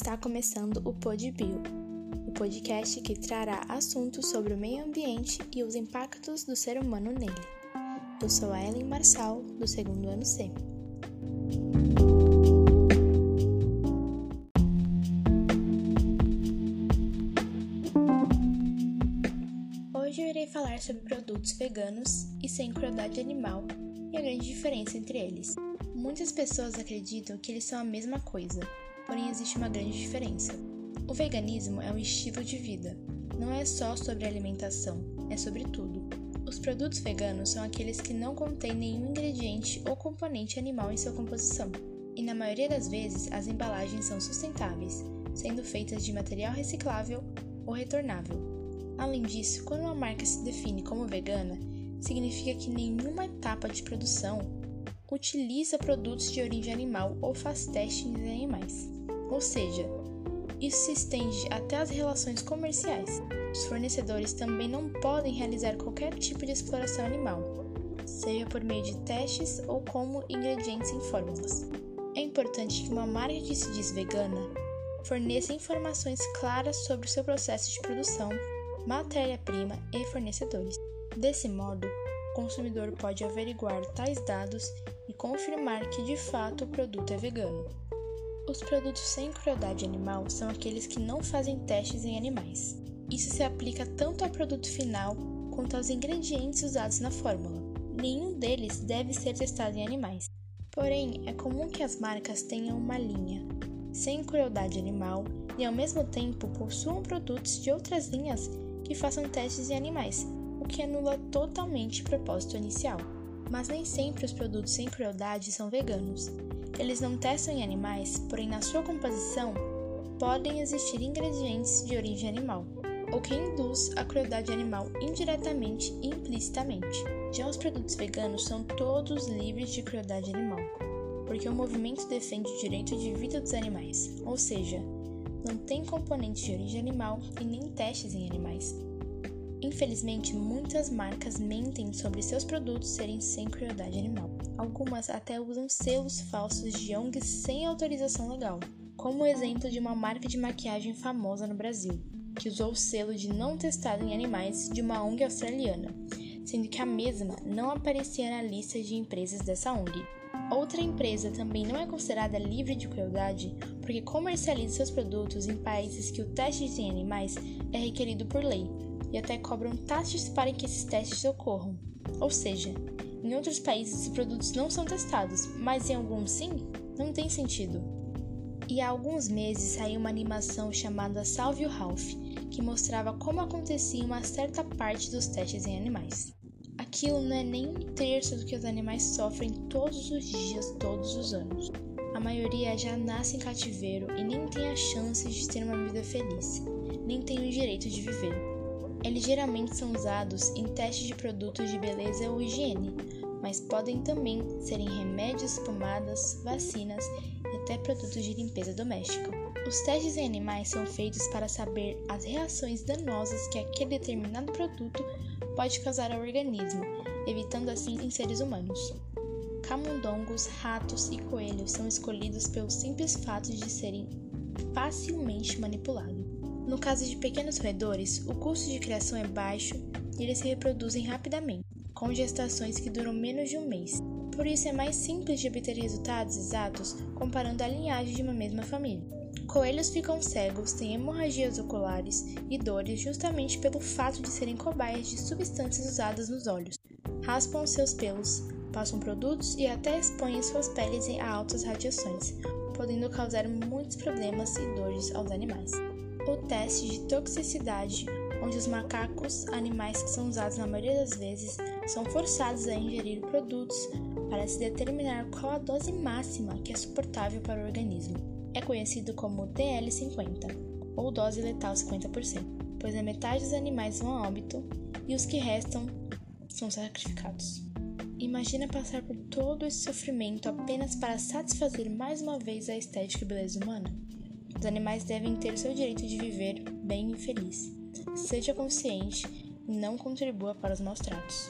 Está começando o PodBio, o podcast que trará assuntos sobre o meio ambiente e os impactos do ser humano nele. Eu sou a Ellen Marçal, do segundo ano C. Hoje eu irei falar sobre produtos veganos e sem crueldade animal e a grande diferença entre eles. Muitas pessoas acreditam que eles são a mesma coisa, porém existe uma grande diferença. O veganismo é um estilo de vida. Não é só sobre alimentação, é sobre tudo. Os produtos veganos são aqueles que não contêm nenhum ingrediente ou componente animal em sua composição. E na maioria das vezes, as embalagens são sustentáveis, sendo feitas de material reciclável ou retornável. Além disso, quando uma marca se define como vegana, significa que nenhuma etapa de produção utiliza produtos de origem animal ou faz testes em animais. Ou seja, isso se estende até as relações comerciais. Os fornecedores também não podem realizar qualquer tipo de exploração animal, seja por meio de testes ou como ingredientes em fórmulas. É importante que uma marca que se diz vegana forneça informações claras sobre o seu processo de produção, matéria-prima e fornecedores. Desse modo, o consumidor pode averiguar tais dados e confirmar que de fato o produto é vegano. Os produtos sem crueldade animal são aqueles que não fazem testes em animais. Isso se aplica tanto ao produto final quanto aos ingredientes usados na fórmula. Nenhum deles deve ser testado em animais. Porém, é comum que as marcas tenham uma linha sem crueldade animal e ao mesmo tempo possuam produtos de outras linhas que façam testes em animais, o que anula totalmente o propósito inicial. Mas nem sempre os produtos sem crueldade são veganos. Eles não testam em animais, porém na sua composição podem existir ingredientes de origem animal, o que induz a crueldade animal indiretamente e implicitamente. Já os produtos veganos são todos livres de crueldade animal, porque o movimento defende o direito de vida dos animais, ou seja, não tem componentes de origem animal e nem testes em animais. Infelizmente, muitas marcas mentem sobre seus produtos serem sem crueldade animal. Algumas até usam selos falsos de ONGs sem autorização legal, como o exemplo de uma marca de maquiagem famosa no Brasil, que usou o selo de não testado em animais de uma ONG australiana, sendo que a mesma não aparecia na lista de empresas dessa ONG. Outra empresa também não é considerada livre de crueldade porque comercializa seus produtos em países que o teste em animais é requerido por lei, e até cobram taxas para que esses testes ocorram. Ou seja, em outros países os produtos não são testados, mas em alguns sim, não tem sentido. E há alguns meses saiu uma animação chamada Salve o Ralph, que mostrava como acontecia uma certa parte dos testes em animais. Aquilo não é nem um terço do que os animais sofrem todos os dias, todos os anos. A maioria já nasce em cativeiro e nem tem a chance de ter uma vida feliz, nem tem o direito de viver. Eles geralmente são usados em testes de produtos de beleza ou higiene, mas podem também ser em remédios, pomadas, vacinas e até produtos de limpeza doméstica. Os testes em animais são feitos para saber as reações danosas que aquele determinado produto pode causar ao organismo, evitando assim em seres humanos. Camundongos, ratos e coelhos são escolhidos pelo simples fato de serem facilmente manipulados. No caso de pequenos roedores, o custo de criação é baixo e eles se reproduzem rapidamente, com gestações que duram menos de um mês. Por isso é mais simples de obter resultados exatos comparando a linhagem de uma mesma família. Coelhos ficam cegos, têm hemorragias oculares e dores justamente pelo fato de serem cobaias de substâncias usadas nos olhos. Raspam seus pelos, passam produtos e até expõem suas peles a altas radiações, podendo causar muitos problemas e dores aos animais o teste de toxicidade, onde os macacos, animais que são usados na maioria das vezes, são forçados a ingerir produtos para se determinar qual a dose máxima que é suportável para o organismo. É conhecido como TL50, ou dose letal 50%, pois a metade dos animais vão a óbito e os que restam são sacrificados. Imagina passar por todo esse sofrimento apenas para satisfazer mais uma vez a estética e beleza humana? Os animais devem ter seu direito de viver bem e feliz. Seja consciente e não contribua para os maus tratos.